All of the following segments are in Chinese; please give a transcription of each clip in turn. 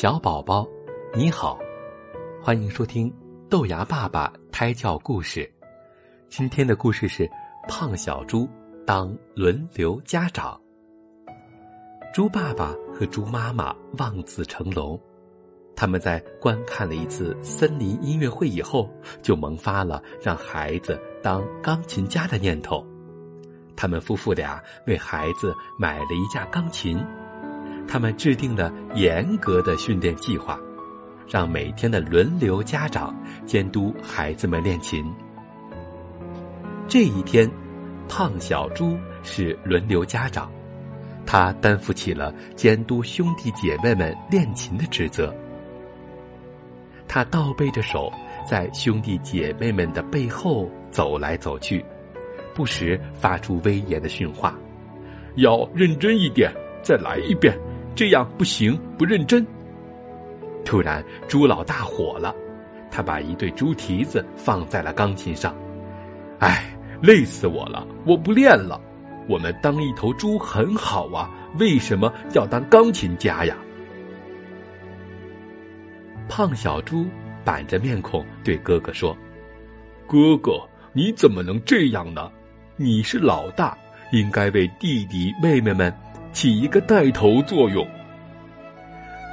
小宝宝，你好，欢迎收听豆芽爸爸胎教故事。今天的故事是胖小猪当轮流家长。猪爸爸和猪妈妈望子成龙，他们在观看了一次森林音乐会以后，就萌发了让孩子当钢琴家的念头。他们夫妇俩为孩子买了一架钢琴。他们制定了严格的训练计划，让每天的轮流家长监督孩子们练琴。这一天，胖小猪是轮流家长，他担负起了监督兄弟姐妹们练琴的职责。他倒背着手，在兄弟姐妹们的背后走来走去，不时发出威严的训话：“要认真一点，再来一遍。”这样不行，不认真。突然，猪老大火了，他把一对猪蹄子放在了钢琴上。哎，累死我了！我不练了。我们当一头猪很好啊，为什么要当钢琴家呀？胖小猪板着面孔对哥哥说：“哥哥，你怎么能这样呢？你是老大，应该为弟弟妹妹们。”起一个带头作用。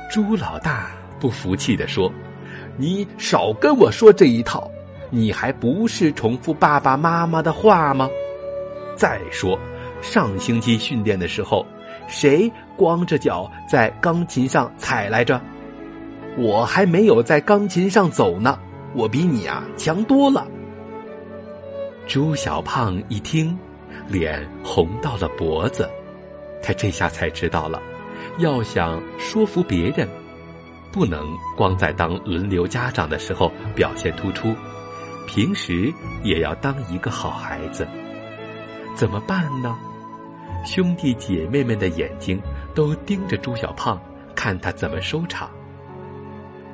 朱老大不服气地说：“你少跟我说这一套！你还不是重复爸爸妈妈的话吗？再说，上星期训练的时候，谁光着脚在钢琴上踩来着？我还没有在钢琴上走呢，我比你啊强多了。”朱小胖一听，脸红到了脖子。他这下才知道了，要想说服别人，不能光在当轮流家长的时候表现突出，平时也要当一个好孩子。怎么办呢？兄弟姐妹们的眼睛都盯着朱小胖，看他怎么收场。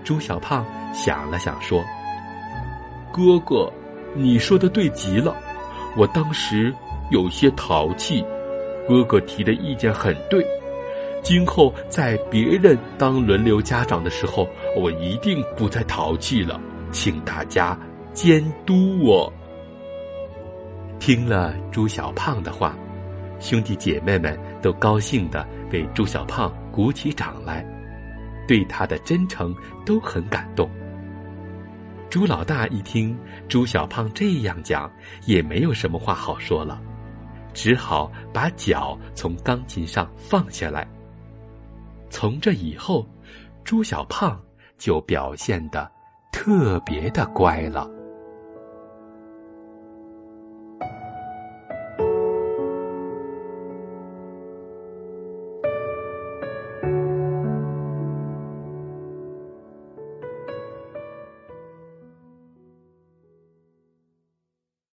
朱小胖想了想，说：“哥哥，你说的对极了，我当时有些淘气。”哥哥提的意见很对，今后在别人当轮流家长的时候，我一定不再淘气了，请大家监督我。听了朱小胖的话，兄弟姐妹们都高兴的为朱小胖鼓起掌来，对他的真诚都很感动。朱老大一听朱小胖这样讲，也没有什么话好说了。只好把脚从钢琴上放下来。从这以后，朱小胖就表现的特别的乖了。